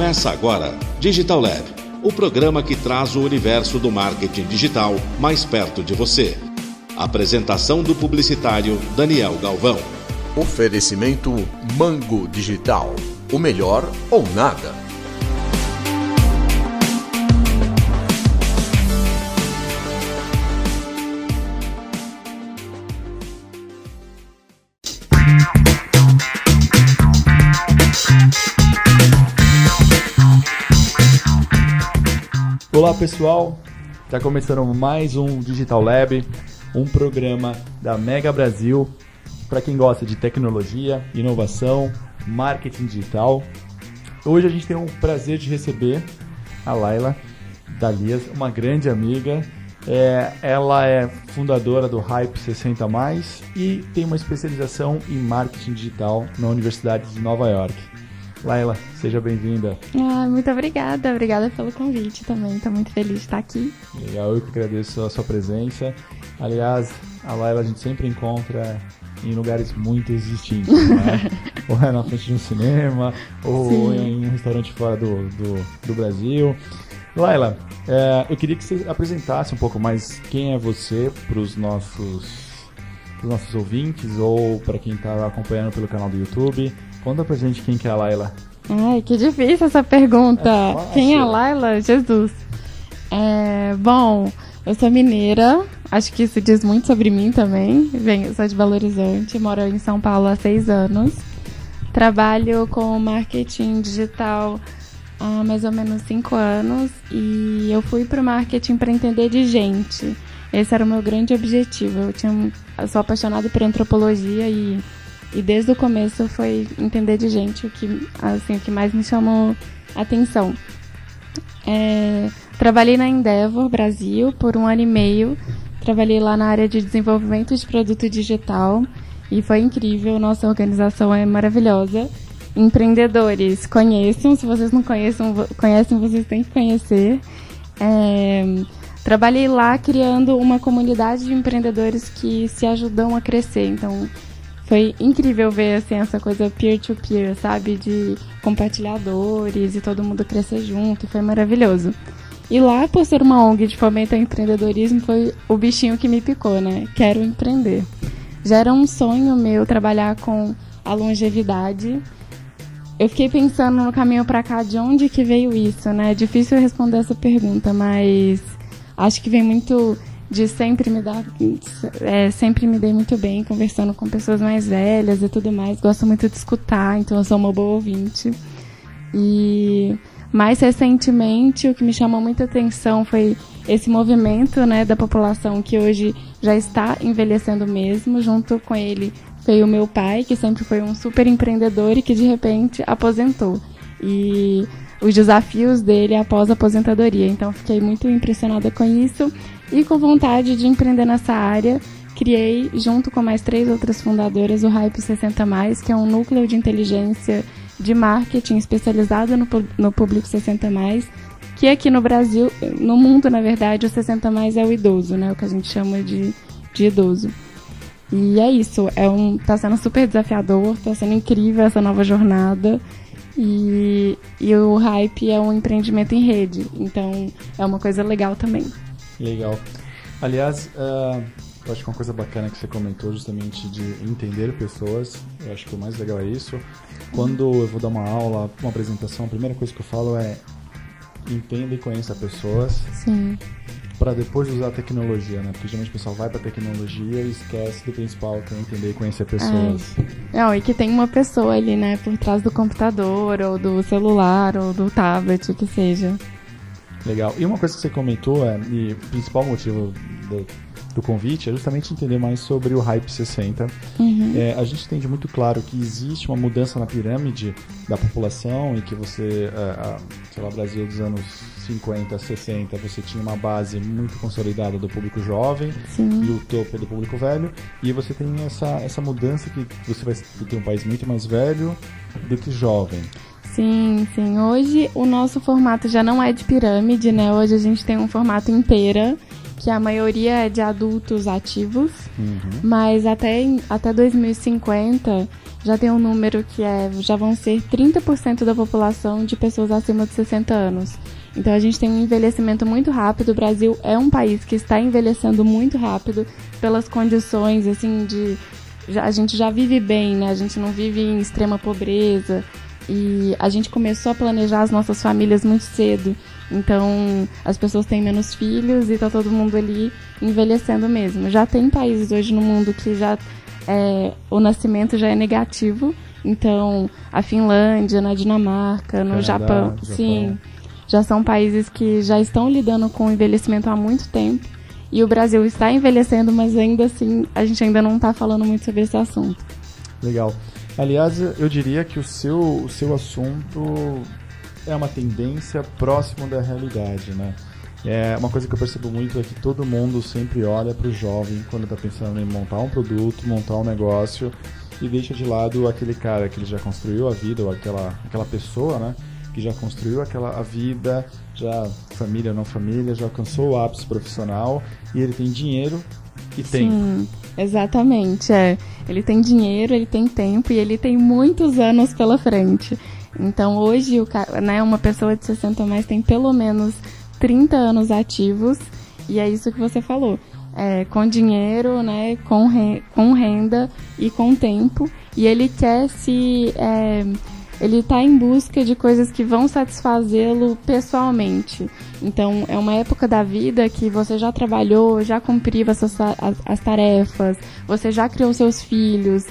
Começa agora Digital Lab, o programa que traz o universo do marketing digital mais perto de você. Apresentação do publicitário Daniel Galvão. Oferecimento Mango Digital. O melhor ou nada. Olá pessoal, está começando mais um Digital Lab, um programa da Mega Brasil para quem gosta de tecnologia, inovação, marketing digital. Hoje a gente tem o prazer de receber a Laila Dalias, uma grande amiga. É, ela é fundadora do Hype 60 e tem uma especialização em marketing digital na Universidade de Nova York. Laila, seja bem-vinda. Ah, muito obrigada, obrigada pelo convite também. Estou muito feliz de estar aqui. Legal, eu que agradeço a sua presença. Aliás, a Laila a gente sempre encontra em lugares muito distintos, né? ou é na frente de um cinema, ou Sim. em um restaurante fora do, do, do Brasil. Laila, é, eu queria que você apresentasse um pouco mais quem é você para os nossos, nossos ouvintes ou para quem está acompanhando pelo canal do YouTube. Conta pra gente quem que é a Laila. Ai, que difícil essa pergunta. É quem é a Laila? Jesus. É, bom, eu sou mineira. Acho que isso diz muito sobre mim também. Venho, sou de Belo Horizonte, moro em São Paulo há seis anos. Trabalho com marketing digital há mais ou menos cinco anos e eu fui para o marketing para entender de gente. Esse era o meu grande objetivo. Eu, tinha, eu sou apaixonada por antropologia e e desde o começo foi entender de gente o que, assim, o que mais me chamou atenção. É, trabalhei na Endeavor Brasil por um ano e meio. Trabalhei lá na área de desenvolvimento de produto digital e foi incrível. Nossa organização é maravilhosa. Empreendedores, conheçam. Se vocês não conhecem, conhecem vocês têm que conhecer. É, trabalhei lá criando uma comunidade de empreendedores que se ajudam a crescer. Então, foi incrível ver assim, essa coisa peer-to-peer, -peer, sabe? De compartilhadores e todo mundo crescer junto. Foi maravilhoso. E lá, por ser uma ONG de fomento ao empreendedorismo, foi o bichinho que me picou, né? Quero empreender. Já era um sonho meu trabalhar com a longevidade. Eu fiquei pensando no caminho para cá de onde que veio isso, né? É difícil responder essa pergunta, mas acho que vem muito de sempre me dar, é, sempre me dei muito bem conversando com pessoas mais velhas e tudo mais. Gosto muito de escutar, então eu sou uma boa ouvinte. E mais recentemente, o que me chamou muita atenção foi esse movimento, né, da população que hoje já está envelhecendo mesmo. Junto com ele veio o meu pai, que sempre foi um super empreendedor e que de repente aposentou. E os desafios dele após a aposentadoria. Então fiquei muito impressionada com isso e com vontade de empreender nessa área, criei, junto com mais três outras fundadoras, o Hype 60, que é um núcleo de inteligência de marketing especializado no, no público 60, que aqui no Brasil, no mundo, na verdade, o 60 é o idoso, né? O que a gente chama de, de idoso. E é isso, é um, tá sendo super desafiador, tá sendo incrível essa nova jornada. E, e o Hype é um empreendimento em rede, então é uma coisa legal também. Legal. Aliás, uh, eu acho que uma coisa bacana que você comentou justamente de entender pessoas, eu acho que o mais legal é isso. Quando eu vou dar uma aula, uma apresentação, a primeira coisa que eu falo é entenda e conheça pessoas. Sim. Para depois usar a tecnologia, né? Porque geralmente o pessoal vai para tecnologia e esquece do principal, que é entender e conhecer pessoas. É. Não, e que tem uma pessoa ali, né, por trás do computador, ou do celular, ou do tablet, o que seja. Legal. E uma coisa que você comentou, é, e o principal motivo do, do convite é justamente entender mais sobre o Hype 60. Uhum. É, a gente entende muito claro que existe uma mudança na pirâmide da população e que você, é, sei lá, Brasil dos anos 50, 60, você tinha uma base muito consolidada do público jovem Sim. e o topo do público velho. E você tem essa, essa mudança que você vai ter um país muito mais velho do que jovem. Sim, sim. Hoje o nosso formato já não é de pirâmide, né? Hoje a gente tem um formato inteira. que a maioria é de adultos ativos, uhum. mas até, até 2050 já tem um número que é já vão ser 30% da população de pessoas acima de 60 anos. Então a gente tem um envelhecimento muito rápido. O Brasil é um país que está envelhecendo muito rápido pelas condições assim de a gente já vive bem, né? A gente não vive em extrema pobreza e a gente começou a planejar as nossas famílias muito cedo. Então, as pessoas têm menos filhos e tá todo mundo ali envelhecendo mesmo. Já tem países hoje no mundo que já é, o nascimento já é negativo. Então, a Finlândia, na Dinamarca, no Canadá, Japão, Japão, sim, já são países que já estão lidando com o envelhecimento há muito tempo. E o Brasil está envelhecendo, mas ainda assim a gente ainda não está falando muito sobre esse assunto. Legal. Aliás, eu diria que o seu, o seu assunto é uma tendência próximo da realidade, né? É uma coisa que eu percebo muito é que todo mundo sempre olha para o jovem quando está pensando em montar um produto, montar um negócio e deixa de lado aquele cara que ele já construiu a vida ou aquela, aquela pessoa, né? Que já construiu aquela a vida, já família ou não família, já alcançou o ápice profissional e ele tem dinheiro e tempo. Sim, exatamente. É. Ele tem dinheiro, ele tem tempo e ele tem muitos anos pela frente. Então hoje o, né, uma pessoa de 60 mais tem pelo menos 30 anos ativos e é isso que você falou. É, com dinheiro, né, com, re, com renda e com tempo. E ele quer se. É, ele está em busca de coisas que vão satisfazê-lo pessoalmente. Então, é uma época da vida que você já trabalhou, já cumpriu as, suas, as, as tarefas, você já criou seus filhos,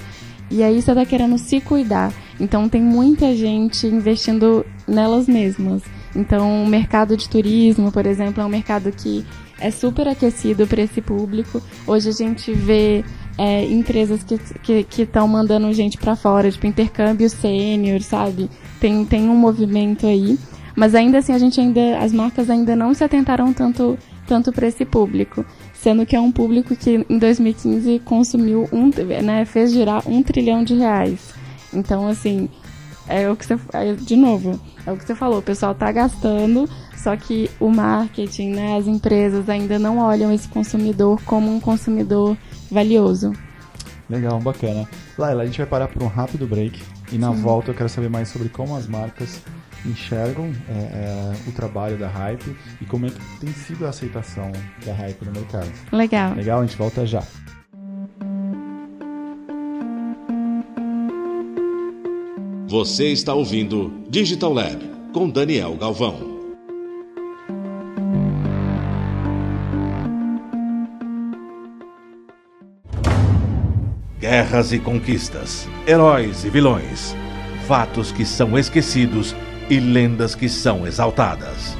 e aí você está querendo se cuidar. Então, tem muita gente investindo nelas mesmas. Então, o mercado de turismo, por exemplo, é um mercado que é super aquecido para esse público. Hoje a gente vê é, empresas que estão que, que mandando gente para fora, tipo intercâmbio sênior, sabe? Tem, tem um movimento aí. Mas ainda assim, a gente ainda, as marcas ainda não se atentaram tanto, tanto para esse público. Sendo que é um público que em 2015 consumiu, um, né, fez girar um trilhão de reais. Então, assim, é o que você. É, de novo, é o que você falou, o pessoal está gastando, só que o marketing, né, as empresas ainda não olham esse consumidor como um consumidor valioso. Legal, bacana. Laila, a gente vai parar por um rápido break e na Sim. volta eu quero saber mais sobre como as marcas enxergam é, é, o trabalho da Hype e como é que tem sido a aceitação da Hype no mercado. Legal. Legal, a gente volta já. Você está ouvindo Digital Lab com Daniel Galvão. Guerras e conquistas, heróis e vilões, fatos que são esquecidos e lendas que são exaltadas.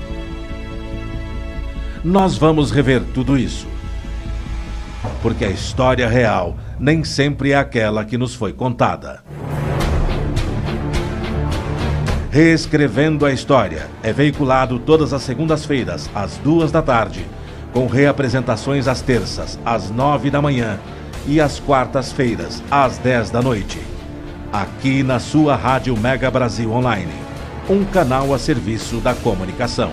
Nós vamos rever tudo isso. Porque a história real nem sempre é aquela que nos foi contada. Reescrevendo a História é veiculado todas as segundas-feiras, às duas da tarde, com reapresentações às terças, às nove da manhã e às quartas-feiras, às dez da noite. Aqui na sua Rádio Mega Brasil Online, um canal a serviço da comunicação.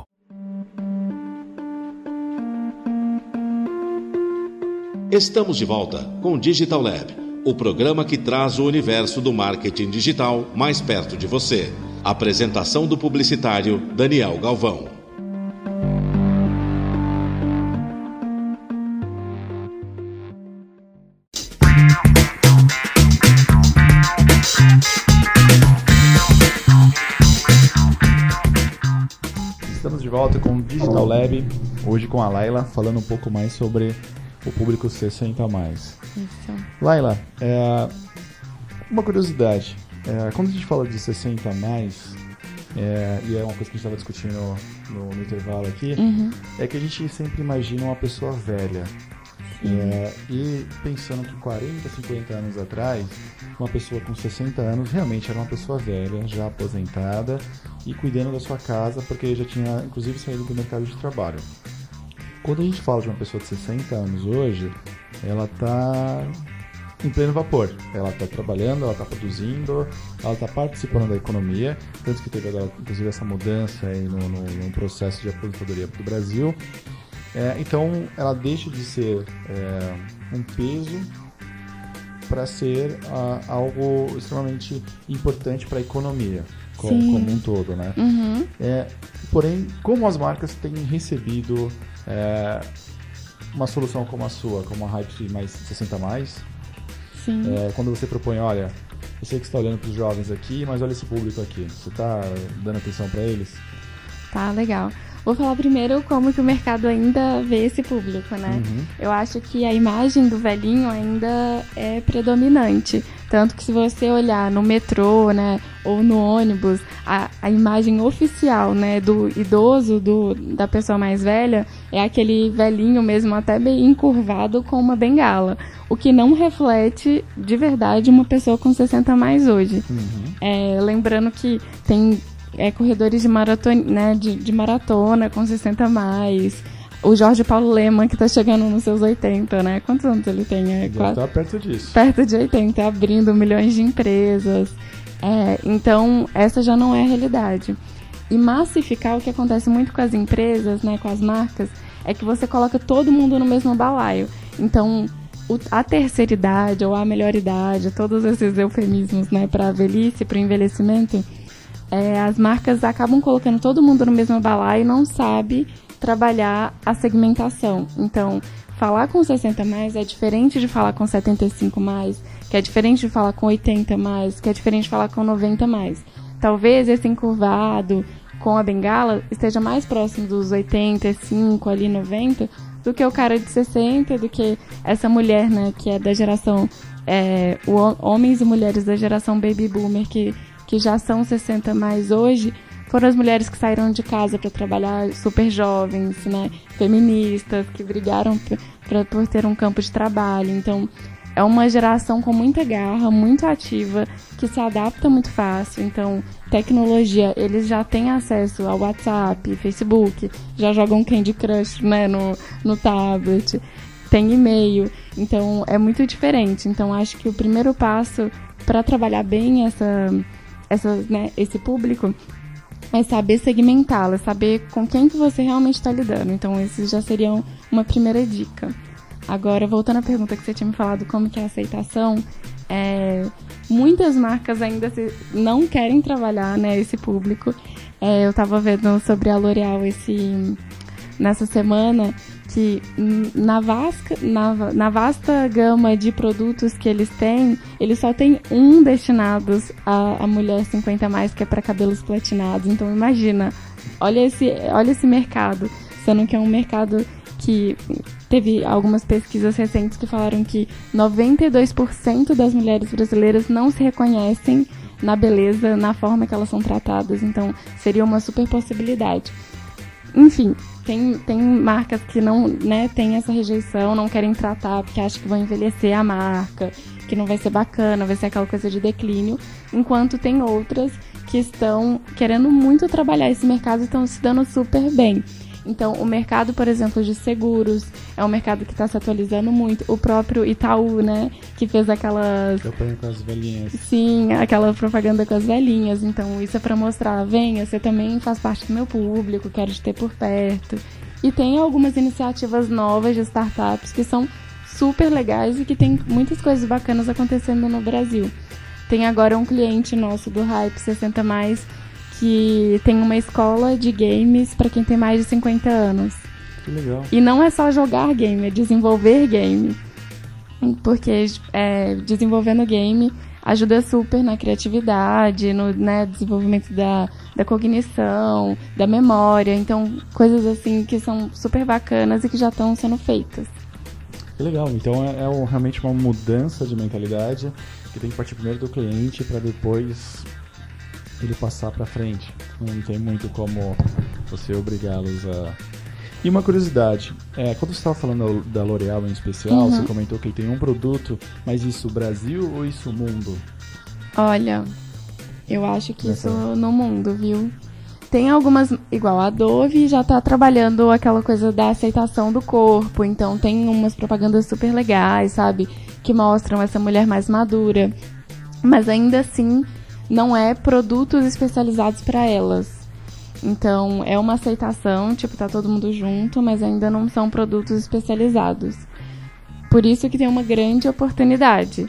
Estamos de volta com Digital Lab, o programa que traz o universo do marketing digital mais perto de você. Apresentação do publicitário Daniel Galvão. Estamos de volta com Digital Lab, hoje com a Laila, falando um pouco mais sobre o público 60 mais. Isso. Laila, é, uma curiosidade. É, quando a gente fala de 60 a mais, é, e é uma coisa que a gente estava discutindo no, no, intervalo aqui, Uhum. é que a gente sempre imagina uma pessoa velha. É, e pensando que 40, 50 anos atrás, uma pessoa com 60 anos realmente era uma pessoa velha, já aposentada e cuidando da sua casa, porque já tinha inclusive saído do mercado de trabalho. Quando a gente fala de uma pessoa de 60 anos hoje, ela está em pleno vapor. Ela está trabalhando, ela está produzindo, ela está participando da economia, tanto que teve agora, inclusive essa mudança aí no, no, no processo de aposentadoria do Brasil. É, então ela deixa de ser é, um peso para ser ah, algo extremamente importante para a economia co- Sim. como um todo, né? Uhum. É, porém, como as marcas têm recebido é, uma solução como a sua, como a Hype mais 60 mais, Sim. é, quando você propõe, olha, eu sei que você está olhando para os jovens aqui, mas olha esse público aqui, você está dando atenção para eles? Tá, legal. Vou falar primeiro como que o mercado ainda vê esse público, né? Uhum. Eu acho que a imagem do velhinho ainda é predominante. Tanto que se você olhar no metrô, né, ou no ônibus, a, a imagem oficial, né, do idoso, do, da pessoa mais velha, é aquele velhinho mesmo, até bem encurvado com uma bengala. O que não reflete de verdade uma pessoa com 60 a mais hoje. É, lembrando que tem é, corredores de maratona, né, de, de maratona com 60 a mais. O Jorge Paulo Leman, que tá chegando nos seus 80, né? Quantos anos ele tem? É, quase- está perto disso. perto de 80, abrindo milhões de empresas. É, então, essa já não é a realidade. E massificar, o que acontece muito com as empresas, né, com as marcas, é que você coloca todo mundo no mesmo balaio. Então, a terceira idade ou a melhor idade, todos esses eufemismos, né, para a velhice, para o envelhecimento, é, as marcas acabam colocando todo mundo no mesmo balaio e não sabe trabalhar a segmentação. Então, falar com 60 mais é diferente de falar com 75 mais, que é diferente de falar com 80 mais, que é diferente de falar com 90 mais. Talvez esse encurvado com a bengala esteja mais próximo dos 85 ali 90 do que o cara de 60, do que essa mulher, né, que é da geração é, homens e mulheres da geração baby boomer que que já são 60 mais hoje, foram as mulheres que saíram de casa para trabalhar super jovens, né, feministas, que brigaram p- pra, por ter um campo de trabalho. Então, é uma geração com muita garra, muito ativa, que se adapta muito fácil. Então, tecnologia, eles já têm acesso ao WhatsApp, Facebook, já jogam Candy Crush né, no, no tablet, tem e-mail. Então, é muito diferente. Então, acho que o primeiro passo para trabalhar bem essa, essa, né, esse público é saber segmentá-la, saber com quem que você realmente está lidando. Então, esses já seriam uma primeira dica. Agora, voltando à pergunta que você tinha me falado, como que é a aceitação, é, muitas marcas ainda se- não querem trabalhar né, esse público. É, eu estava vendo sobre a L'Oréal esse nessa semana que na, na, na vasta gama de produtos que eles têm, eles só têm um destinados à, mulher 50 a mais, que é para cabelos platinados. Então imagina, olha esse, olha esse mercado, sendo que é um mercado que teve algumas pesquisas recentes que falaram que 92% das mulheres brasileiras não se reconhecem na beleza, na forma que elas são tratadas. Então seria uma super possibilidade. Enfim, tem, tem marcas que não né, tem essa rejeição, não querem tratar porque acham que vão envelhecer a marca, que não vai ser bacana, vai ser aquela coisa de declínio, enquanto tem outras que estão querendo muito trabalhar esse mercado e estão se dando super bem. Então, o mercado, por exemplo, de seguros é um mercado que está se atualizando muito. O próprio Itaú, né, que fez aquelas Campanha com as velhinhas. Sim, aquela propaganda com as velhinhas. Então, isso é pra mostrar, venha, você também faz parte do meu público, quero te ter por perto. E tem algumas iniciativas novas de startups que são super legais e que tem muitas coisas bacanas acontecendo no Brasil. Tem agora um cliente nosso do Hype 60 mais que tem uma escola de games para quem tem mais de 50 anos. Que legal. E não é só jogar game, é desenvolver game. Porque é, desenvolvendo game ajuda super na criatividade, no né, desenvolvimento da, da cognição, da memória. Então, coisas assim que são super bacanas e que já estão sendo feitas. Que legal. Então é, é realmente uma mudança de mentalidade Porque tem que partir primeiro do cliente para depois ele passar para frente. Não tem muito como você obrigá-los a. E uma curiosidade, é, quando você estava falando da L'Oréal em especial, Uhum. você comentou que tem um produto, mas isso Brasil ou isso mundo? Olha, eu acho que Nessa- isso no mundo, viu? Tem algumas, igual a Dove já tá trabalhando aquela coisa da aceitação do corpo, então tem umas propagandas super legais, sabe? Que mostram essa mulher mais madura. Mas ainda assim, não é produtos especializados para elas. Então, é uma aceitação, tipo, tá todo mundo junto, mas ainda não são produtos especializados. Por isso que tem uma grande oportunidade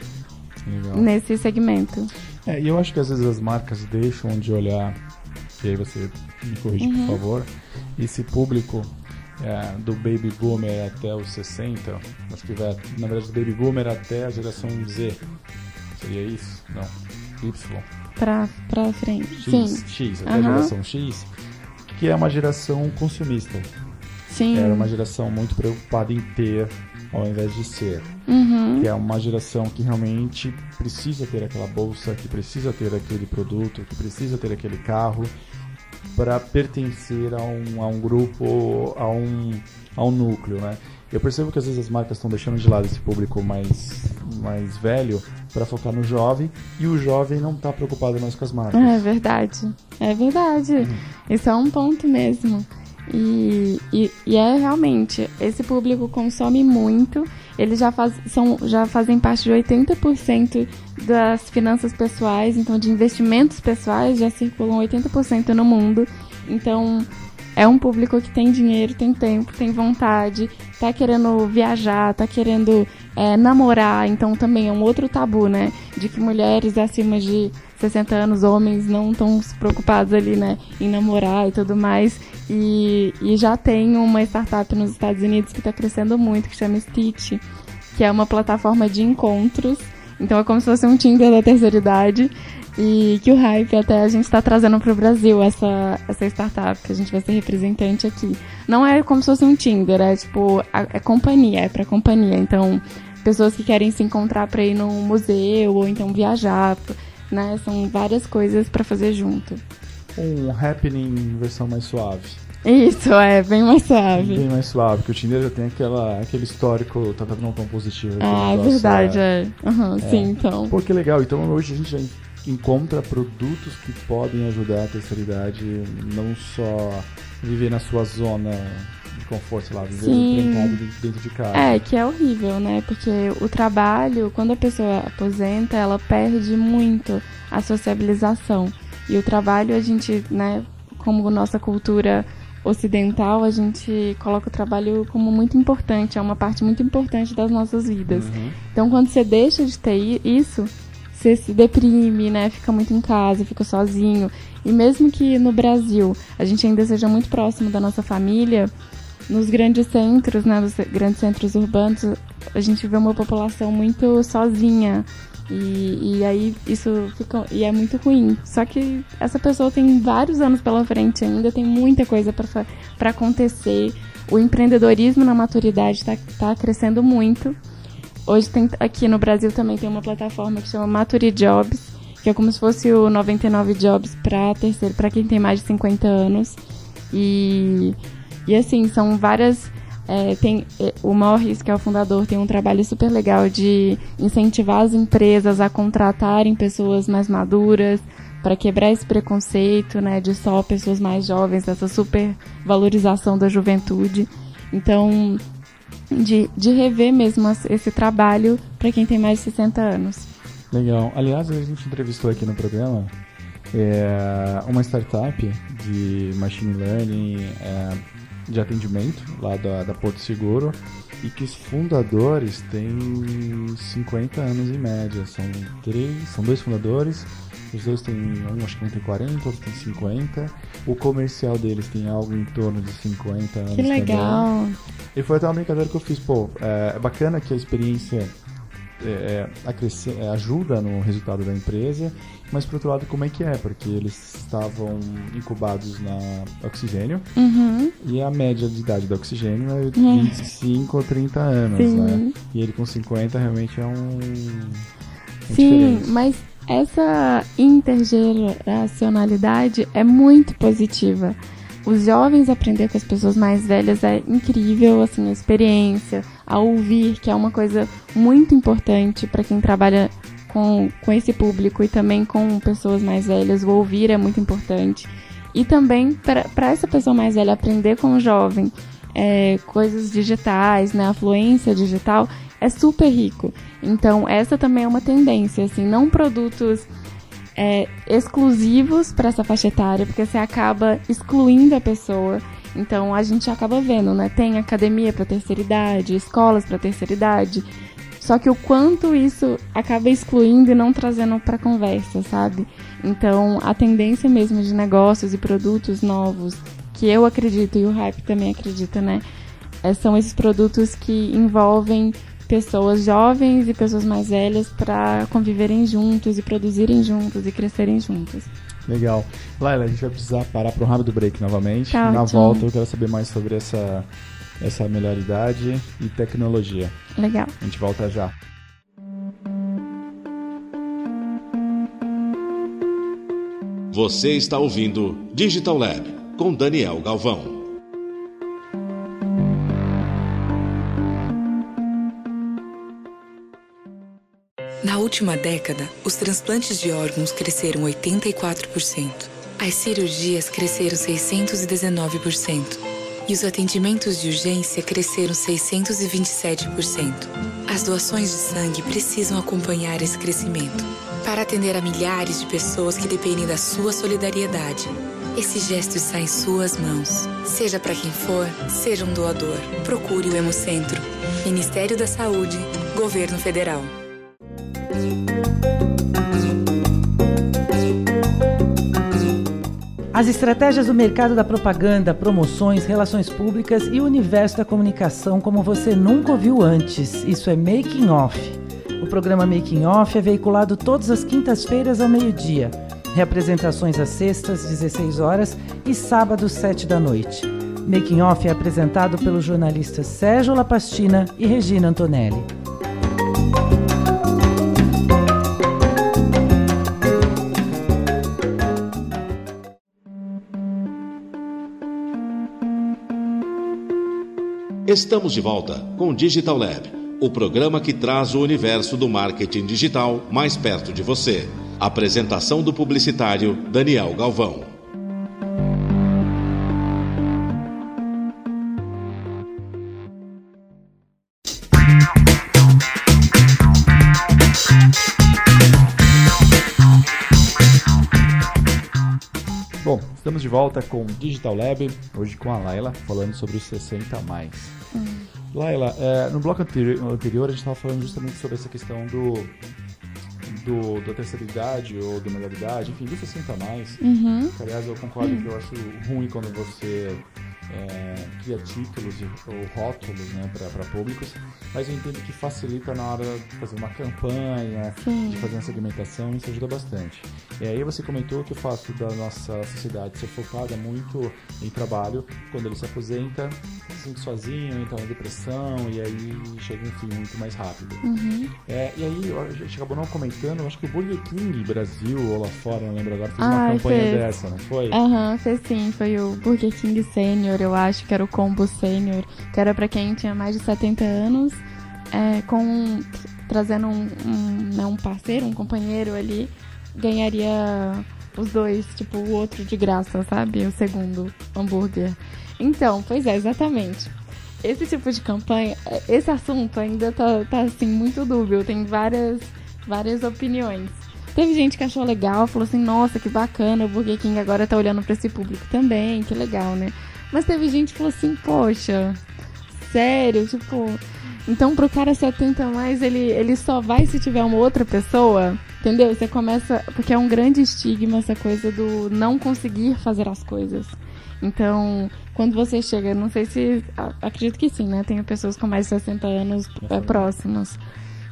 Legal. nesse segmento. É, e eu acho que às vezes as marcas deixam de olhar, e aí você me corrige Uhum. por favor, esse público é, do baby boomer até os 60, acho que vai, na verdade, do baby boomer até a geração Z. Seria isso? Não. Y. Pra, pra frente. X, Sim. X, até a Aham. geração X, que é uma geração consumista. Sim. Era uma geração muito preocupada em ter ao invés de ser. Uhum. Que é uma geração que realmente precisa ter aquela bolsa, que precisa ter aquele produto, que precisa ter aquele carro para pertencer a um, a um grupo, a um, a um núcleo, né? Eu percebo que às vezes as marcas estão deixando de lado esse público mais, mais velho para focar no jovem e o jovem não está preocupado mais com as marcas. É verdade. É verdade. Isso é um ponto mesmo. E, e, e é realmente, esse público consome muito. Eles já, faz, são, já fazem parte de 80% das finanças pessoais, então de investimentos pessoais já circulam 80% no mundo. Então é um público que tem dinheiro, tem tempo, tem vontade, tá querendo viajar, tá querendo é, namorar. Então também é um outro tabu, né? De que mulheres acima de 60 anos, homens, não estão preocupados ali, né? Em namorar e tudo mais. E, e já tem uma startup nos Estados Unidos que está crescendo muito, que chama Stitch, que é uma plataforma de encontros. Então é como se fosse um Tinder da terceira idade. E que o hype até a gente está trazendo para o Brasil essa, essa startup, que a gente vai ser representante aqui. Não é como se fosse um Tinder, é tipo, é companhia, é para companhia. Então, pessoas que querem se encontrar para ir num museu ou então viajar, né? São várias coisas para fazer junto. Um happening versão mais suave. Isso, é bem mais suave. Bem mais suave, porque o Tinder já tem aquela, aquele histórico, tá, tá não tão positivo. Ah, é verdade, é. é. Aham, Sim, então. Pô, que legal. Então hoje a gente já encontra produtos que podem ajudar a terceira idade não só viver na sua zona de conforto, lá, viver trancado de- dentro de casa. É, que é horrível, né? Porque o trabalho, quando a pessoa aposenta, ela perde muito a sociabilização. E o trabalho, a gente, né, como nossa cultura ocidental, a gente coloca o trabalho como muito importante, é uma parte muito importante das nossas vidas. Uhum. Então, quando você deixa de ter isso, você se deprime, né? Fica muito em casa, fica sozinho. E mesmo que no Brasil a gente ainda seja muito próximo da nossa família, nos grandes centros, né? Nos grandes centros urbanos, a gente vê uma população muito sozinha. E, e aí isso fica. E é muito ruim. Só que essa pessoa tem vários anos pela frente ainda, tem muita coisa para acontecer. O empreendedorismo na maturidade está tá crescendo muito. Hoje tem aqui no Brasil também tem uma plataforma que chama Maturi Jobs, que é como se fosse o 99 Jobs para terceiro, para quem tem mais de 50 anos. E, e assim, são várias. é, tem é, o Morris, que é o fundador, tem um trabalho super legal de incentivar as empresas a contratarem pessoas mais maduras para quebrar esse preconceito, né, de só pessoas mais jovens, dessa super valorização da juventude. Então, de, de rever mesmo esse trabalho para quem tem mais de 60 anos. Legal. Aliás, a gente entrevistou aqui no programa é, uma startup de machine learning é, de atendimento lá da, da Porto Seguro e que os fundadores têm 50 anos em média. São três, são dois fundadores. Os dois têm, um acho que um tem 40, outro tem 50. O comercial deles tem algo em torno de 50 anos Que legal! E foi até uma brincadeira que eu fiz, pô, é, é bacana que a experiência é, é, é, ajuda no resultado da empresa, mas por outro lado, como é que é? Porque eles estavam incubados na Oxigênio Uhum, e a média de idade da Oxigênio é de É. 25 ou 30 anos, Sim. né? E ele com 50 realmente é um. Sim, mas essa intergeracionalidade é muito positiva. Os jovens aprender com as pessoas mais velhas é incrível, assim, a experiência, a ouvir, que é uma coisa muito importante para quem trabalha com, com esse público e também com pessoas mais velhas. O ouvir é muito importante. E também, para essa pessoa mais velha aprender com o jovem é, coisas digitais, né, a fluência digital, é super rico. Então, essa também é uma tendência, assim, não produtos é, exclusivos para essa faixa etária, porque você acaba excluindo a pessoa. Então, a gente acaba vendo, né? Tem academia para terceira idade, escolas para terceira idade. Só que o quanto isso acaba excluindo e não trazendo para conversa, sabe? Então, a tendência mesmo de negócios e produtos novos, que eu acredito e o Hype também acredita, né? É, são esses produtos que envolvem pessoas jovens e pessoas mais velhas para conviverem juntos e produzirem juntos e crescerem juntos. Legal. Laila, a gente vai precisar parar para um rápido break novamente. Tá Na ótimo. volta eu quero saber mais sobre essa, essa melhor idade e tecnologia. Legal. A gente volta já. Você está ouvindo Digital Lab com Daniel Galvão. Na última década, os transplantes de órgãos cresceram 84%. As cirurgias cresceram 619%. E os atendimentos de urgência cresceram 627%. As doações de sangue precisam acompanhar esse crescimento para atender a milhares de pessoas que dependem da sua solidariedade. Esse gesto está em suas mãos. Seja para quem for, seja um doador. Procure o Hemocentro. Ministério da Saúde, Governo Federal. As estratégias do mercado da propaganda, promoções, relações públicas e o universo da comunicação como você nunca ouviu antes. Isso é Making Off. O programa Making Off é veiculado todas as quintas-feiras ao meio-dia. Reapresentações às sextas, 16 horas e sábados, 7 da noite. Making Off é apresentado pelos jornalistas Sérgio Lapastina e Regina Antonelli. Estamos de volta com Digital Lab, o programa que traz o universo do marketing digital mais perto de você. Apresentação do publicitário Daniel Galvão. Bom, estamos de volta com Digital Lab, hoje com a Laila, falando sobre os 60 mais. Laila, é, no bloco anteri- anterior a gente estava falando justamente sobre essa questão do, do da terceira idade ou da melhor idade, enfim, do 60 mais. Uhum. Que, aliás, eu concordo que eu acho ruim quando você é, cria títulos ou rótulos né, para públicos, mas eu entendo que facilita na hora de fazer uma campanha, Sim. de fazer uma segmentação, isso ajuda bastante. E aí você comentou que o fato da nossa sociedade ser focada muito em trabalho, quando ele se aposenta, se sente sozinho, entra na depressão e aí chega um fim muito mais rápido. Uhum. É, e aí a gente acabou não comentando, acho que o Burger King Brasil ou lá fora, não lembro agora, fez uma Ai, campanha fez. dessa, não foi? Aham, fez sim. Foi o Burger King Senior, eu acho que era o combo Senior, que era pra quem tinha mais de 70 anos, é, com trazendo um, um, né, um parceiro, um companheiro ali, ganharia os dois, tipo, o outro de graça, sabe? O segundo hambúrguer. Então, pois é, exatamente. Esse tipo de campanha, esse assunto ainda tá, tá assim, muito dúbio, tem várias, várias opiniões. Teve gente que achou legal, falou assim, nossa, que bacana, o Burger King agora tá olhando pra esse público também, que legal, né? Mas teve gente que falou assim, poxa, sério, tipo. Então pro cara 70 a mais, ele, ele só vai se tiver uma outra pessoa, entendeu? Você começa. Porque é um grande estigma essa coisa do não conseguir fazer as coisas. Então, quando você chega, não sei se. Acredito que sim, né? Tenho pessoas com mais de 60 anos é, próximas.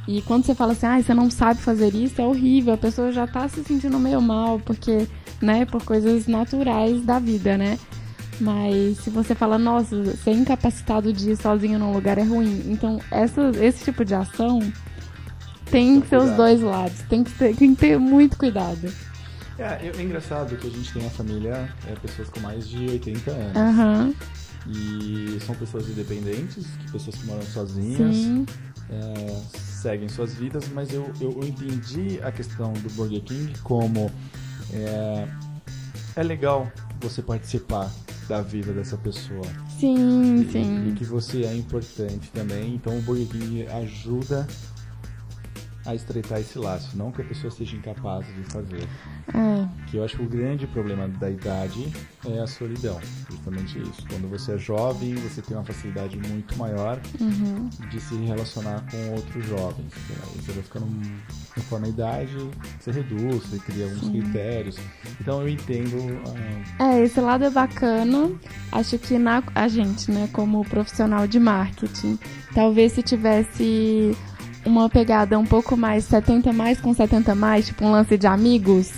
E quando você fala assim, ah, você não sabe fazer isso, é horrível, a pessoa já tá se sentindo meio mal, porque, né, por coisas naturais da vida, né? Mas se você fala, nossa, ser incapacitado de ir sozinho num lugar é ruim. Então, essa, esse tipo de ação tem que ser os dois lados. Tem que, ter, tem que ter muito cuidado. É, é engraçado que a gente tem uma família, é, pessoas com mais de 80 anos. Aham. E são pessoas independentes, que pessoas que moram sozinhas, é, seguem suas vidas, mas eu, eu, eu entendi a questão do Burger King como é, é legal você participar da vida dessa pessoa. Sim, E, e sim. que você é importante também. Então o Burger King ajuda a estreitar esse laço, não que a pessoa seja incapaz de fazer. É. Que eu acho que o grande problema da idade é a solidão, justamente isso. Quando você é jovem, você tem uma facilidade muito maior Uhum. de se relacionar com outros jovens. Você vai ficando conforme a idade, você reduz, você cria alguns critérios. Então eu entendo. ah, É, esse lado é bacana. Acho que na, a gente, né, como profissional de marketing, talvez se tivesse uma pegada um pouco mais 70 mais com 70 mais, tipo um lance de amigos,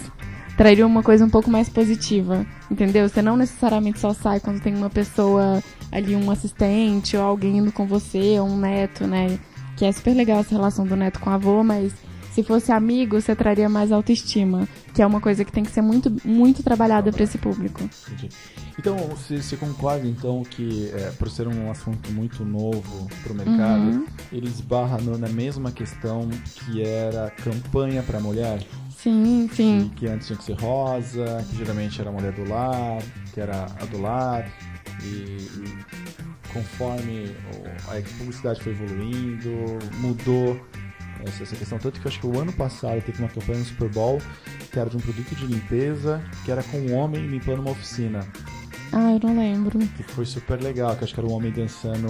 traria uma coisa um pouco mais positiva, entendeu? Você não necessariamente só sai quando tem uma pessoa ali, um assistente ou alguém indo com você, ou um neto, né? Que é super legal essa relação do neto com o avô, mas se fosse amigo, você traria mais autoestima, que é uma coisa que tem que ser muito, muito trabalhada para esse público. entendi. Então, você, você concorda então que, é, por ser um assunto muito novo para o mercado, Uhum. ele esbarra na mesma questão que era campanha para mulher? Sim, sim. que antes tinha que ser rosa, que geralmente era a mulher do lar, que era a do lar, e, e conforme a publicidade foi evoluindo, mudou essa, essa questão. Tanto que eu acho que o ano passado teve uma campanha no Super Bowl que era de um produto de limpeza, que era com um homem limpando uma oficina, Ah, eu não lembro. que foi super legal, que eu acho que era um homem dançando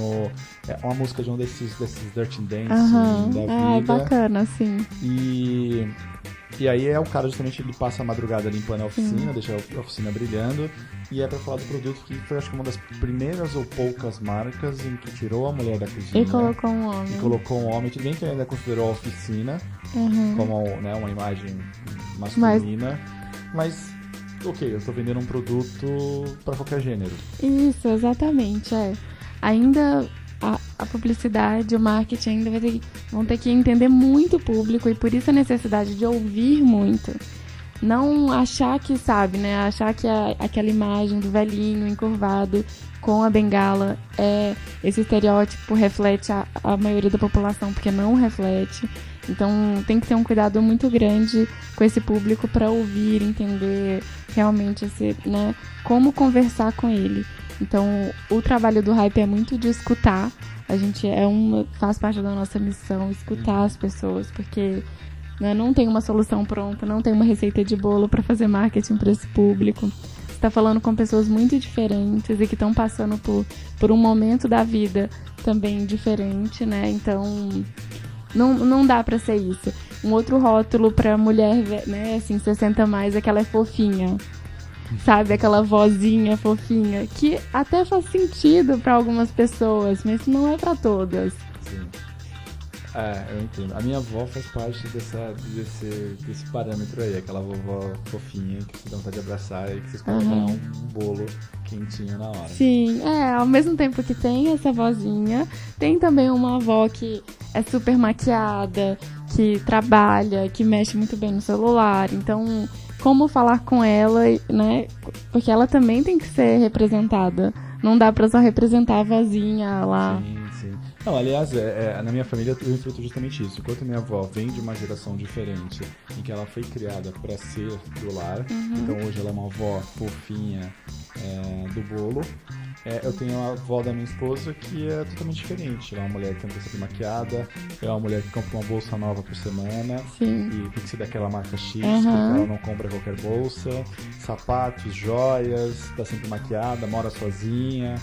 é, uma música de um desses, desses Dirty Dance Aham. da Ah, é vida. bacana, sim. E, e aí é o cara justamente ele passa a madrugada limpando a oficina, deixa a oficina brilhando. E é pra falar do produto que foi acho que uma das primeiras ou poucas marcas em que tirou a mulher da cozinha. E colocou um homem. e colocou um homem, tudo bem que ainda considerou a oficina Uhum. como né, uma imagem masculina. Mas, ok, eu tô vendendo um produto pra qualquer gênero. Isso, exatamente, é. Ainda a, a publicidade, o marketing ainda vai ter, vão ter que entender muito o público e por isso a necessidade de ouvir muito. Não achar que sabe, né? Achar que a- aquela imagem do velhinho encurvado com a bengala é esse estereótipo reflete a, a maioria da população, porque não reflete. Então tem que ter um cuidado muito grande com esse público para ouvir, entender realmente esse, né, como conversar com ele. Então o trabalho do hype é muito de escutar. A gente é uma faz parte da nossa missão escutar as pessoas, porque né, não tem uma solução pronta, não tem uma receita de bolo para fazer marketing para esse público. Você está falando com pessoas muito diferentes e que estão passando por, por um momento da vida também diferente, né? Então não, não dá pra ser isso. Um outro rótulo pra mulher, né, assim, 60 a mais é que ela é fofinha. Sabe, aquela vozinha fofinha, que até faz sentido pra algumas pessoas, mas não é pra todas. Sim. É, eu entendo. A minha avó faz parte dessa, desse, desse parâmetro aí, aquela vovó fofinha que você dá vontade de abraçar e que vocês Aham. dar um bolo quentinho na hora. Sim, é, ao mesmo tempo que tem essa vozinha, tem também uma avó que é super maquiada, que trabalha, que mexe muito bem no celular. Então, como falar com ela, né? Porque ela também tem que ser representada. Não dá pra só representar a vozinha lá. Sim. Não, aliás, é, é, na minha família eu enfrento justamente isso. Enquanto minha avó vem de uma geração diferente, em que ela foi criada para ser do lar, então hoje ela é uma avó fofinha é, do bolo. É, eu tenho a avó da minha esposa que é totalmente diferente. Ela é uma mulher que tenta ser maquiada, é uma mulher que compra uma bolsa nova por semana, Sim. e tem que ser daquela marca X, Uhum. porque ela não compra qualquer bolsa, sapatos, joias, tá sempre maquiada, mora sozinha.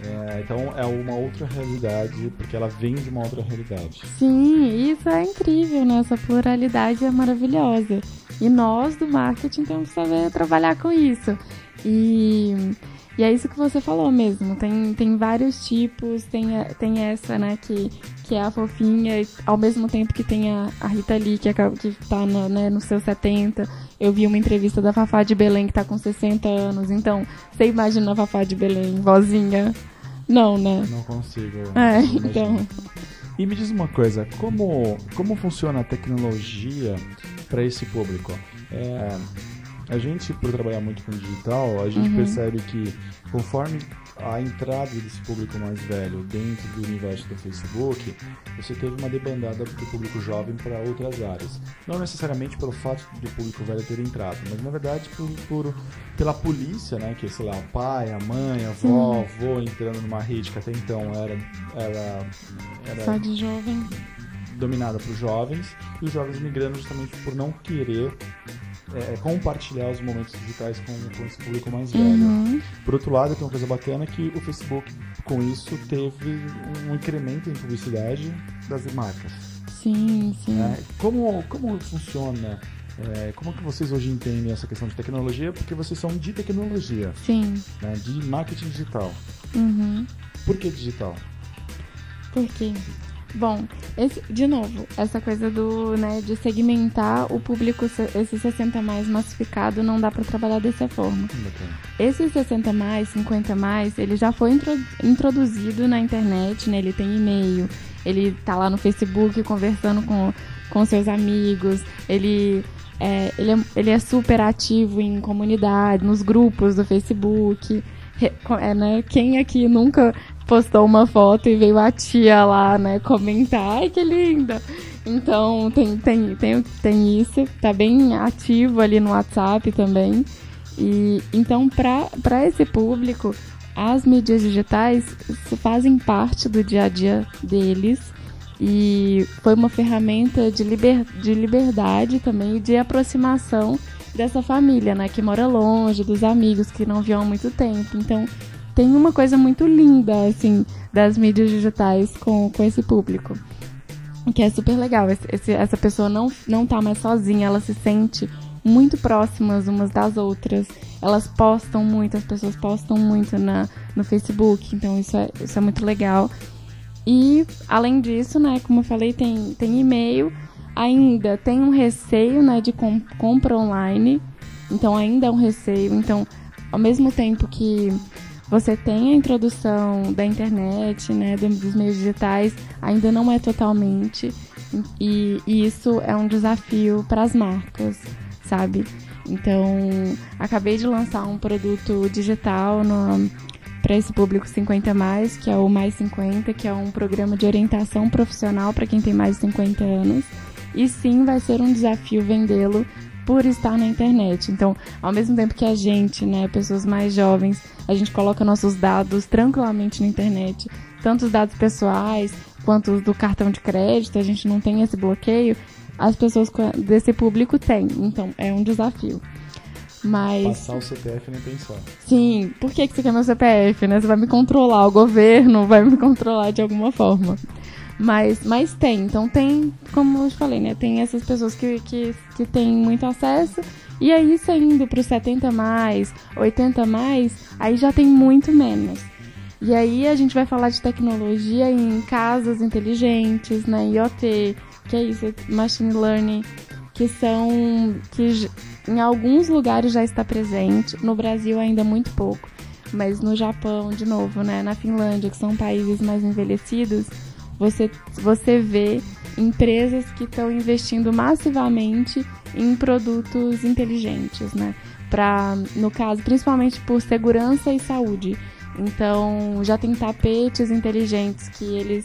É, então é uma outra realidade, porque ela vem de uma outra realidade. Sim, isso é incrível, né? Essa pluralidade é maravilhosa. E nós do marketing temos que saber trabalhar com isso. E, e é isso que você falou mesmo. Tem, tem vários tipos, tem, tem essa, né, que, que é a fofinha, ao mesmo tempo que tem a, a Rita Lee, que, acaba- que tá no, né, nos seus 70. Eu vi uma entrevista da Fafá de Belém, que tá com 60 anos. Então, você imagina a Fafá de Belém, vozinha? Não, né? Não consigo. É, então. E me diz uma coisa, como, como funciona a tecnologia para esse público? É, a gente, por trabalhar muito com digital, a gente uhum. percebe que conforme a entrada desse público mais velho dentro do universo do Facebook, você teve uma debandada do público jovem para outras áreas. Não necessariamente pelo fato do público velho ter entrado, mas na verdade por, por pela polícia, né? Que, sei lá, o pai, a mãe, a avó, avô entrando numa rede que até então era. era, era Só de jovem. Dominada por jovens, e os jovens migrando justamente por não querer é, é, compartilhar os momentos digitais com, com esse público mais velho. Uhum. Por outro lado, tem uma coisa bacana que o Facebook, com isso, teve um incremento em publicidade das marcas. Sim, sim. É, como, como funciona é, como que vocês hoje entendem essa questão de tecnologia? Porque vocês são de tecnologia. Sim. Né, de marketing digital. Uhum. Por que digital? Por quê? Bom, esse, de novo, essa coisa do, né, de segmentar o público, esse 60 mais massificado, não dá para trabalhar dessa forma. Esse 60 mais, 50 mais, ele já foi introduzido na internet, né? Ele tem e-mail, ele tá lá no Facebook conversando com, com seus amigos, ele é, ele, é, ele é super ativo em comunidade, nos grupos do Facebook. É, né? Quem aqui nunca postou uma foto e veio a tia lá, né, comentar, ai que linda. Então tem, tem, tem, tem isso, tá bem ativo ali no WhatsApp também. E então para esse público, as mídias digitais fazem parte do dia a dia deles e foi uma ferramenta de, liber, de liberdade também e de aproximação dessa família, né, que mora longe, dos amigos que não viam há muito tempo. Então, tem uma coisa muito linda, assim, das mídias digitais com, com esse público. Que é super legal. Esse, essa pessoa não, não tá mais sozinha, ela se sente muito próximas umas das outras. Elas postam muito, as pessoas postam muito na, no Facebook, então isso é, isso é muito legal. E, além disso, né, como eu falei, tem, tem e-mail, ainda tem um receio, né, de com, compra online, então ainda é um receio. Então, ao mesmo tempo que você tem a introdução da internet, né, dos meios digitais, ainda não é totalmente. E, isso é um desafio para as marcas, sabe? Então, acabei de lançar um produto digital para esse público 50 mais, que é o Mais 50, que é um programa de orientação profissional para quem tem mais de 50 anos. E sim, vai ser um desafio vendê-lo por estar na internet. Então, ao mesmo tempo que a gente, né, pessoas mais jovens, a gente coloca nossos dados tranquilamente na internet, tanto os dados pessoais quanto os do cartão de crédito, a gente não tem esse bloqueio, as pessoas desse público têm. Então, é um desafio. Mas... Passar o CPF nem pensar. Sim, por que, que você quer meu CPF, né? Você vai me controlar, o governo vai me controlar de alguma forma. Mas, mas tem, então tem, como eu falei, né? Tem essas pessoas que, que, que têm muito acesso. E aí, saindo para os 70 mais, 80 mais, aí já tem muito menos. E aí a gente vai falar de tecnologia em casas inteligentes, né? IoT, que é isso, machine learning, que são que em alguns lugares já está presente, no Brasil ainda muito pouco, mas no Japão, de novo, né, na Finlândia, que são países mais envelhecidos, você, você vê empresas que estão investindo massivamente em produtos inteligentes, né? Pra, no caso, principalmente por segurança e saúde. Então, já tem tapetes inteligentes que eles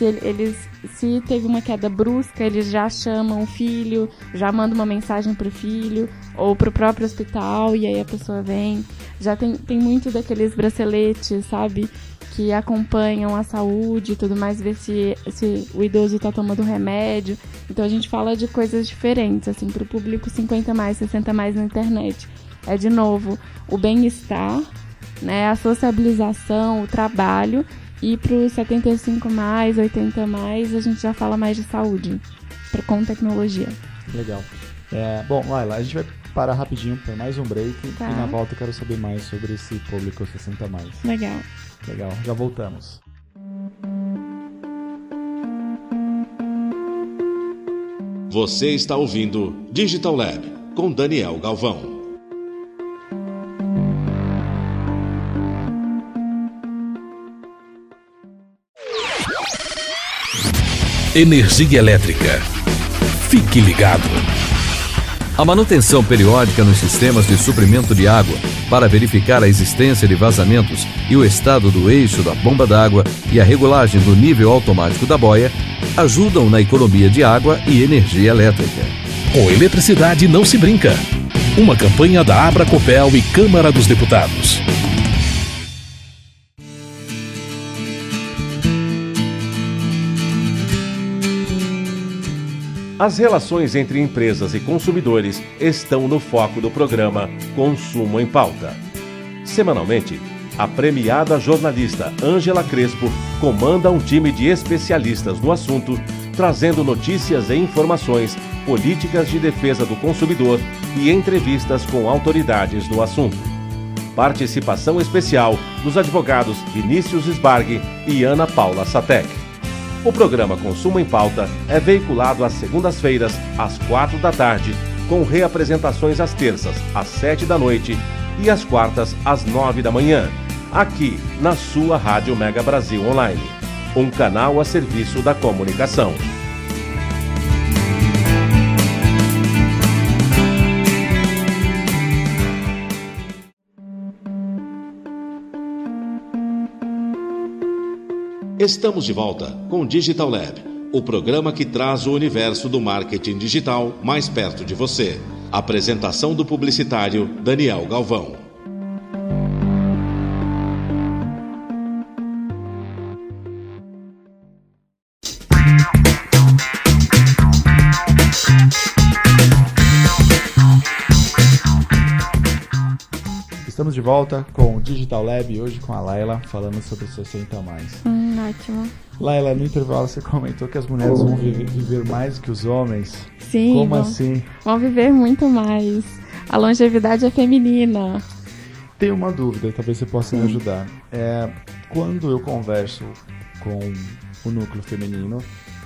se eles se teve uma queda brusca, eles já chamam o filho, já mandam uma mensagem pro filho ou pro próprio hospital e aí a pessoa vem. Já tem, tem muito daqueles braceletes, sabe? Que acompanham a saúde e tudo mais, ver se, se o idoso está tomando remédio. Então a gente fala de coisas diferentes, assim, para o público 50 mais, 60 mais na internet. É de novo o bem-estar, né, a sociabilização, o trabalho. E para os 75 mais, 80 mais, a gente já fala mais de saúde, pra, com tecnologia. Legal. É, bom, Laila, a gente vai parar rapidinho para mais um break tá. e na volta eu quero saber mais sobre esse público 60 mais. Legal. Legal, já voltamos. Você está ouvindo Digital Lab com Daniel Galvão. Energia elétrica. Fique ligado. A manutenção periódica nos sistemas de suprimento de água para verificar a existência de vazamentos e o estado do eixo da bomba d'água e a regulagem do nível automático da boia ajudam na economia de água e energia elétrica. Com eletricidade não se brinca. Uma campanha da Abra Copel e Câmara dos Deputados. As relações entre empresas e consumidores estão no foco do programa Consumo em Pauta. Semanalmente, a premiada jornalista Ângela Crespo comanda um time de especialistas no assunto, trazendo notícias e informações, políticas de defesa do consumidor e entrevistas com autoridades no assunto. Participação especial dos advogados Vinícius Sbarg e Ana Paula Satec. O programa Consumo em Pauta é veiculado às segundas-feiras, às quatro da tarde, com reapresentações às terças, às sete da noite e às quartas, às nove da manhã, aqui na sua Rádio Mega Brasil Online, um canal a serviço da comunicação. Estamos de volta com Digital Lab, o programa que traz o universo do marketing digital mais perto de você. Apresentação do publicitário Daniel Galvão. Estamos de volta com o Digital Lab, hoje com a Laila, falando sobre 60 mais. Hum, ótimo. Laila, no intervalo você comentou que as mulheres vão viver, viver mais que os homens. Sim. Como vão, assim? Vão viver muito mais. A longevidade é feminina. Tenho uma dúvida, talvez você possa me ajudar. É, quando eu converso com o núcleo feminino,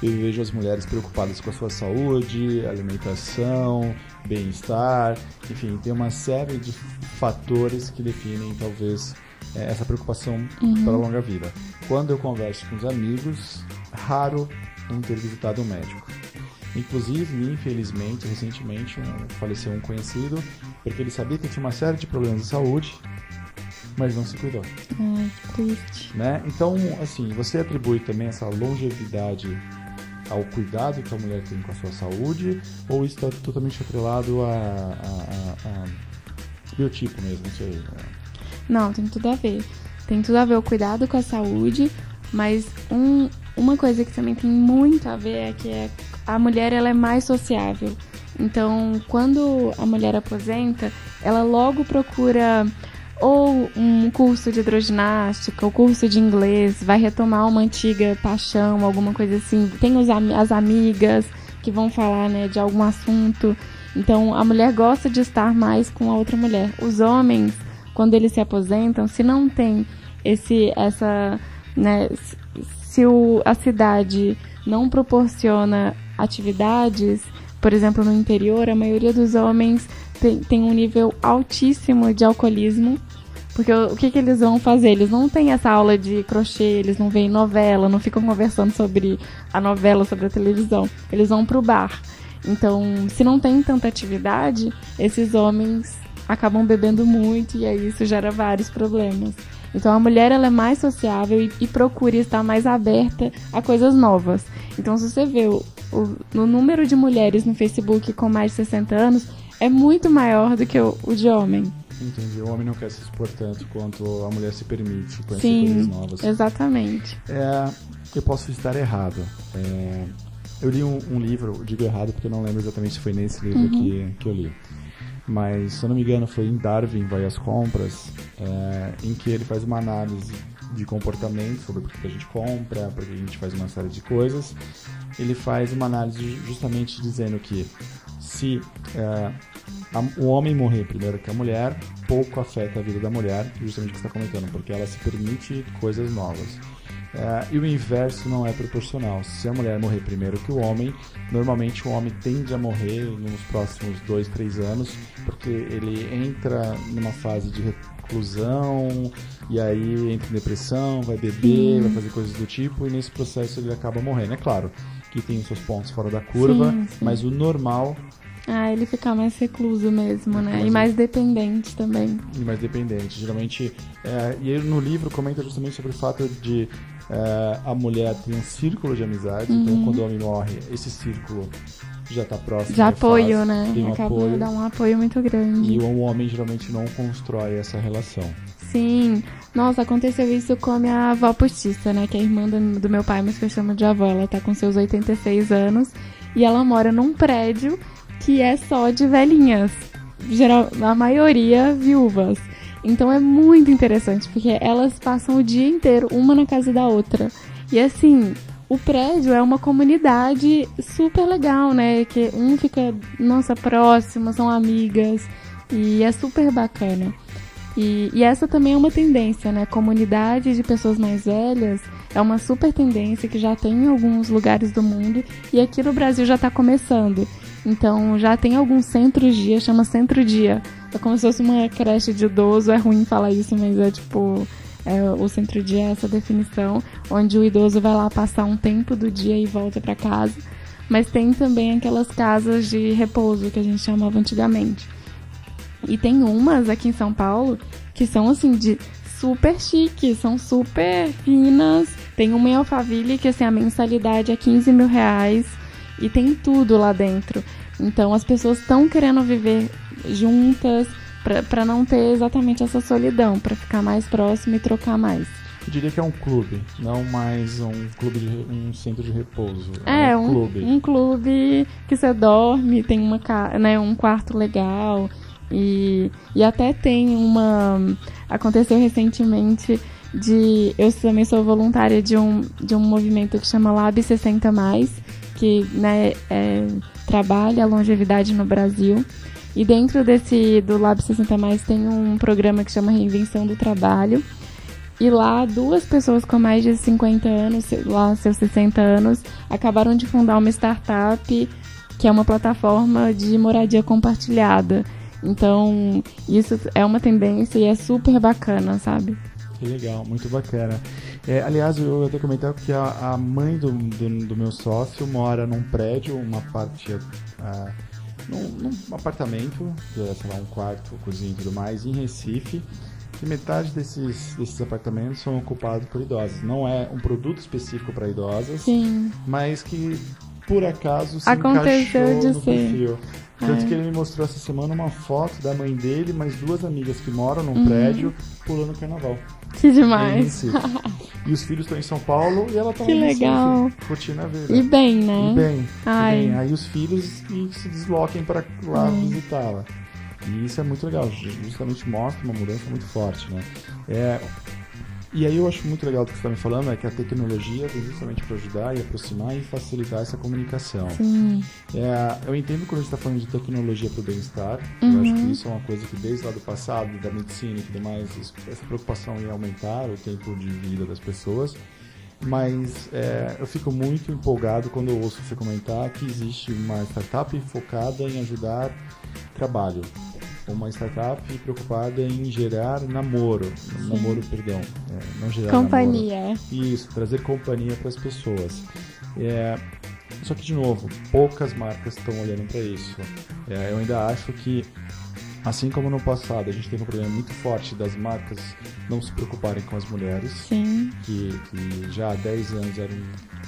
eu vejo as mulheres preocupadas com a sua saúde, alimentação, bem-estar, enfim, tem uma série de fatores que definem talvez é, essa preocupação Uhum. para a longa vida. Quando eu converso com os amigos, raro não ter visitado um médico. Inclusive, infelizmente, recentemente faleceu um conhecido porque ele sabia que tinha uma série de problemas de saúde, mas não se cuidou. Ai, triste. Né? Então, assim, você atribui também essa longevidade ao cuidado que a mulher tem com a sua saúde ou isso está totalmente atrelado a, a, a, a biotipo mesmo? Não sei. né? Não, tem tudo a ver. Tem tudo a ver o cuidado com a saúde, mas um, uma coisa que também tem muito a ver é que é, a mulher ela é mais sociável. Então, quando a mulher aposenta, ela logo procura ou um curso de hidroginástica, ou curso de inglês, vai retomar uma antiga paixão, alguma coisa assim. Tem os, as amigas que vão falar né, de algum assunto. Então, a mulher gosta de estar mais com a outra mulher. Os homens, quando eles se aposentam, se não tem esse, essa, né, se o, a cidade não proporciona atividades, por exemplo, no interior, a maioria dos homens tem, tem um nível altíssimo de alcoolismo. Porque o, o que, que eles vão fazer? Eles não têm essa aula de crochê, eles não veem novela, não ficam conversando sobre a novela, sobre a televisão. Eles vão pro bar. Então, se não tem tanta atividade, esses homens acabam bebendo muito e aí isso gera vários problemas. Então a mulher ela é mais sociável e, e procura estar mais aberta a coisas novas. Então se você vê o, o, no número de mulheres no Facebook com mais de 60 anos é muito maior do que o, o de homem. Entendi. O homem não quer se expor tanto quanto a mulher se permite conhecer Sim, coisas novas. exatamente. É, eu posso estar errado. É, eu li um, um livro, digo errado porque eu não lembro exatamente se foi nesse livro Uhum. que, que eu li. Mas, se eu não me engano, foi em Darwin Vai às Compras, é, em que ele faz uma análise de comportamento sobre por que a gente compra, por que a gente faz uma série de coisas. Ele faz uma análise justamente dizendo que se é, a- o homem morrer primeiro que a mulher, pouco afeta a vida da mulher, justamente o que você está comentando, porque ela se permite coisas novas. É, e o inverso não é proporcional. Se a mulher morrer primeiro que o homem, normalmente o homem tende a morrer nos próximos dois, três anos, porque ele entra numa fase de reclusão e aí entra em depressão, vai beber, Sim. vai fazer coisas do tipo e nesse processo ele acaba morrendo. É claro que tem os seus pontos fora da curva, Sim, sim. mas o normal Ah, ele fica mais recluso mesmo, né? mais E mais dependente também. e mais dependente. Geralmente, é, e ele no livro comenta justamente sobre o fato de é, a mulher ter um círculo de amizade, então Uhum. quando o homem morre, esse círculo já está próximo. De apoio, né? Tem um Acaba apoio. de dar um apoio muito grande. E o homem geralmente não constrói essa relação. Sim. Nossa, aconteceu isso com a minha avó postiça, né? Que é a irmã do, do meu pai, mas que eu chamo de avó. Ela tá com seus 86 anos. E ela mora num prédio que é só de velhinhas. Geral, a maioria viúvas. Então é muito interessante, porque elas passam o dia inteiro, uma na casa da outra. E assim, o prédio é uma comunidade super legal, né? Que um fica, nossa, próxima, são amigas. E é super bacana. E, e essa também é uma tendência, né? Comunidade de pessoas mais velhas é uma super tendência que já tem em alguns lugares do mundo e aqui no Brasil já está começando. Então já tem alguns centros-dia, chama centro-dia. É como se fosse uma creche de idoso, é ruim falar isso, mas é tipo. é, o centro-dia é essa definição, onde o idoso vai lá passar um tempo do dia e volta para casa. Mas tem também aquelas casas de repouso que a gente chamava antigamente. E tem umas aqui em São Paulo que são assim de super chique, são super finas. Tem uma em Alphaville que assim a mensalidade é 15 mil reais e tem tudo lá dentro. Então as pessoas estão querendo viver juntas para não ter exatamente essa solidão, para ficar mais próximo e trocar mais. Eu diria que é um clube, não mais um clube de um centro de repouso. É, um, um, clube. um clube que você dorme, tem uma, né, um quarto legal. E, e até tem uma. Aconteceu recentemente de. Eu também sou voluntária de um, de um movimento que chama Lab 60, que né, é, trabalha a longevidade no Brasil. E dentro desse do Lab 60 tem um programa que chama Reinvenção do Trabalho. E lá, duas pessoas com mais de 50 anos, lá seus 60 anos, acabaram de fundar uma startup que é uma plataforma de moradia compartilhada. Então, isso é uma tendência e é super bacana, sabe? Que legal, muito bacana. É, aliás, eu até comentar que a, a mãe do, do, do meu sócio mora num prédio, uma parte. ah, num, num apartamento, é, sei lá, um quarto, cozinha e tudo mais, em Recife. E metade desses, desses apartamentos são ocupados por idosos. Não é um produto específico para idosas, Sim. mas que por acaso se Aconteceu encaixou de no ser. perfil. Tanto É. que ele me mostrou essa semana uma foto da mãe dele, mais duas amigas que moram num Uhum. prédio pulando carnaval. Que Em demais. E os filhos estão em São Paulo e ela tá Que legal. curtindo a vida. E bem, né? E bem, e Ai. bem. Aí os filhos e se desloquem para lá Hum. visitá-la. E isso é muito legal, justamente mostra uma mudança muito forte, né? É, e aí eu acho muito legal o que você está me falando, é que a tecnologia vem justamente para ajudar e aproximar e facilitar essa comunicação. Sim. É, eu entendo quando a gente está falando de tecnologia para o bem-estar, eu Uhum. acho que isso é uma coisa que desde lá do passado, da medicina e tudo mais, essa preocupação em aumentar o tempo de vida das pessoas. Mas é, eu fico muito empolgado quando eu ouço você comentar que existe uma startup focada em ajudar trabalho. Uma startup preocupada em gerar namoro. Namoro, perdão. é, não gerar Companhia. namoro. Isso, trazer companhia para as pessoas. É, só que, de novo, poucas marcas estão olhando para isso. É, eu ainda acho que, assim como no passado, a gente teve um problema muito forte das marcas não se preocuparem com as mulheres, Sim. que, que já há 10 anos eram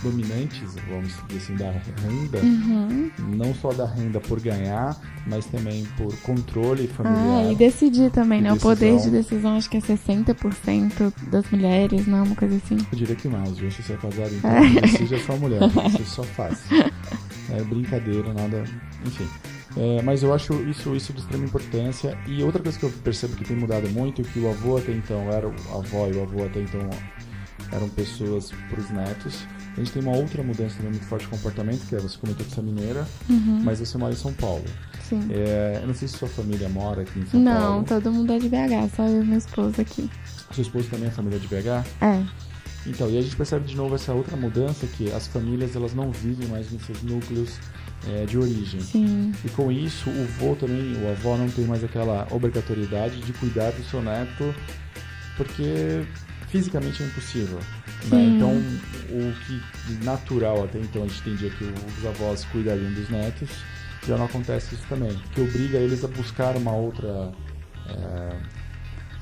dominantes, vamos dizer assim, da renda, Uhum. não só da renda por ganhar, mas também por controle familiar. Ah, e decidir também, E né? O poder decisão. de decisão acho que é 60% das mulheres, não? Uma coisa assim. Eu diria que mais, viu? Se você é casado, então É. decide a sua mulher, você só faz. É brincadeira, nada. Enfim. É, mas eu acho isso, isso de extrema importância. E outra coisa que eu percebo que tem mudado muito, que o avô até então era o avó e o avô até então eram pessoas para os netos. A gente tem uma outra mudança também muito forte de comportamento, que é você comentou que você é mineira, Uhum. mas você mora em São Paulo. Sim. É, eu não sei se sua família mora aqui em São Não, Paulo. todo mundo é de BH, só eu e meu esposo aqui. Seu esposo também é família de BH? É. Então, e a gente percebe de novo essa outra mudança que as famílias elas não vivem mais nos seus núcleos é, de origem. Sim. E com isso, o vô também, o avó não tem mais aquela obrigatoriedade de cuidar do seu neto, porque fisicamente é impossível. Né? Então, o que natural até então a gente entendia que os avós cuidariam dos netos, já não acontece isso também, que obriga eles a buscar uma outra. É...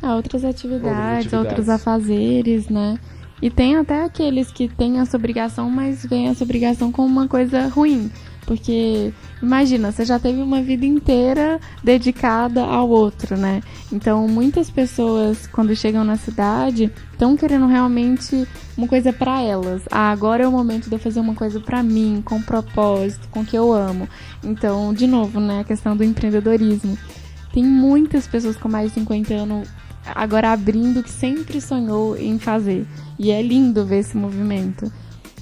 Ah, outras, atividades, outras atividades, outros afazeres, né? E tem até aqueles que têm essa obrigação, mas veem essa obrigação como uma coisa ruim. Porque, imagina, você já teve uma vida inteira dedicada ao outro, né? Então, muitas pessoas, quando chegam na cidade, estão querendo realmente uma coisa para elas. Ah, agora é o momento de eu fazer uma coisa para mim, com propósito, com o que eu amo. Então, de novo, né, a questão do empreendedorismo. Tem muitas pessoas com mais de 50 anos agora abrindo o que sempre sonhou em fazer. E é lindo ver esse movimento.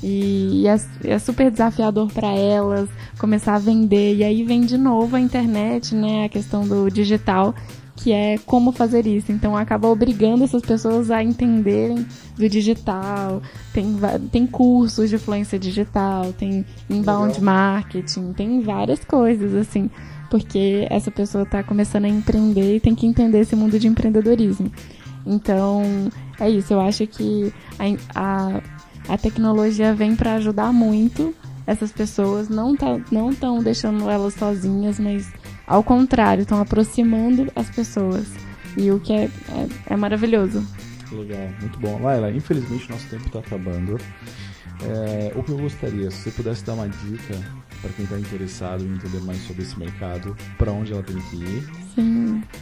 E é, é super desafiador para elas começar a vender. E aí vem de novo a internet, né? A questão do digital, que é como fazer isso. Então acaba obrigando essas pessoas a entenderem do digital. Tem, tem cursos de influência digital, tem inbound Legal. marketing, tem várias coisas assim. Porque essa pessoa está começando a empreender e tem que entender esse mundo de empreendedorismo. Então, é isso. Eu acho que a, a a tecnologia vem para ajudar muito essas pessoas, não tá, não estão deixando elas sozinhas, mas ao contrário, estão aproximando as pessoas. E o que é, é, é maravilhoso. Legal, muito bom. Laila, infelizmente nosso tempo está acabando. É, o que eu gostaria, se você pudesse dar uma dica para quem está interessado em entender mais sobre esse mercado, para onde ela tem que ir. Sim.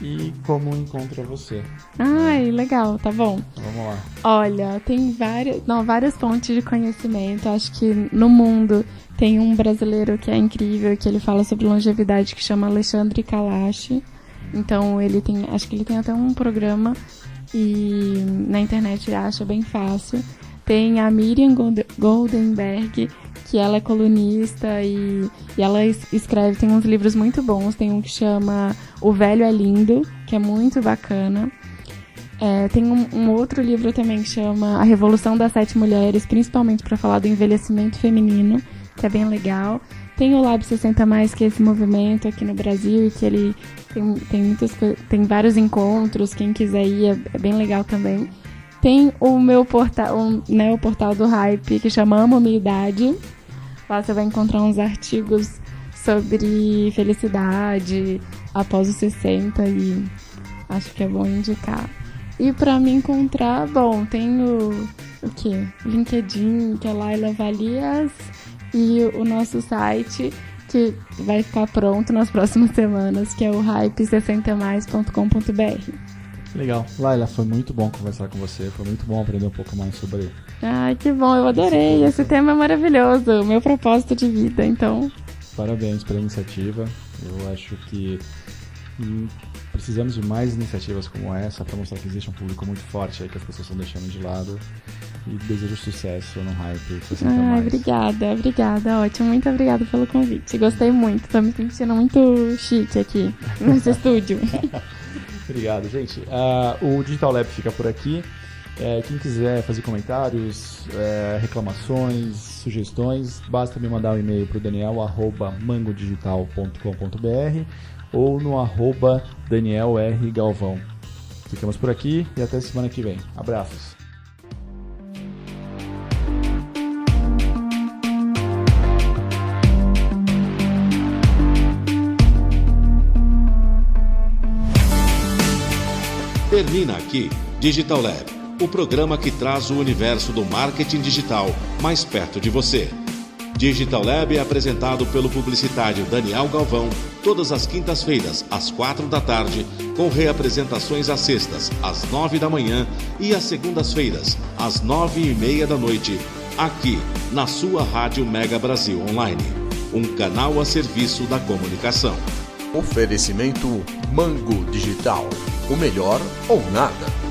E como encontra você. Ai, legal, tá bom. Vamos lá. Olha, tem várias, não, várias fontes de conhecimento. Acho que no mundo tem um brasileiro que é incrível, que ele fala sobre longevidade, que chama Alexandre Kalash. Então ele tem, acho que ele tem até um programa e na internet acha bem fácil. Tem a Miriam Goldenberg, que ela é colunista e, e ela escreve, tem uns livros muito bons. Tem um que chama O Velho é Lindo, que é muito bacana. É, tem um, um, outro livro também que chama A Revolução das Sete Mulheres, principalmente para falar do envelhecimento feminino, que é bem legal. Tem o Lab 60 Mais, que é esse movimento aqui no Brasil, e que ele tem, tem, tem vários encontros, quem quiser ir é, é bem legal também. Tem o meu portal, um, né, o portal do Hype, que chama Amo Minha Idade. Lá você vai encontrar uns artigos sobre felicidade após os 60 e acho que é bom indicar. E para me encontrar, bom, tem o, o? LinkedIn, que é Laila Valias, e o nosso site, que vai ficar pronto nas próximas semanas, que é o hype60mais.com.br. Legal. Laila, foi muito bom conversar com você. Foi muito bom aprender um pouco mais sobre. Ai, que bom, eu adorei. Esse, tema é maravilhoso. O meu propósito de vida, então. Parabéns pela iniciativa. Eu acho que hum, precisamos de mais iniciativas como essa para mostrar que existe um público muito forte aí que as pessoas estão deixando de lado. E desejo sucesso no Hype 60 ah. Obrigada, obrigada. Ótimo. Muito obrigada pelo convite. Gostei muito. Tô me sentindo muito chique aqui nesse estúdio. Obrigado, gente. Uh, o Digital Lab fica por aqui. É, quem quiser fazer comentários, é, reclamações, sugestões, basta me mandar um e-mail para o Daniel, arroba mangodigital.com.br ou no arroba Daniel R. Galvão. Ficamos por aqui e até semana que vem. Abraços. Termina aqui Digital Lab, o programa que traz o universo do marketing digital mais perto de você. Digital Lab é apresentado pelo publicitário Daniel Galvão todas as quintas-feiras, às quatro da tarde, com reapresentações às sextas, às nove da manhã e às segundas-feiras, às nove e meia da noite, aqui na sua Rádio Mega Brasil Online, um canal a serviço da comunicação. Oferecimento Mango Digital. O melhor ou nada.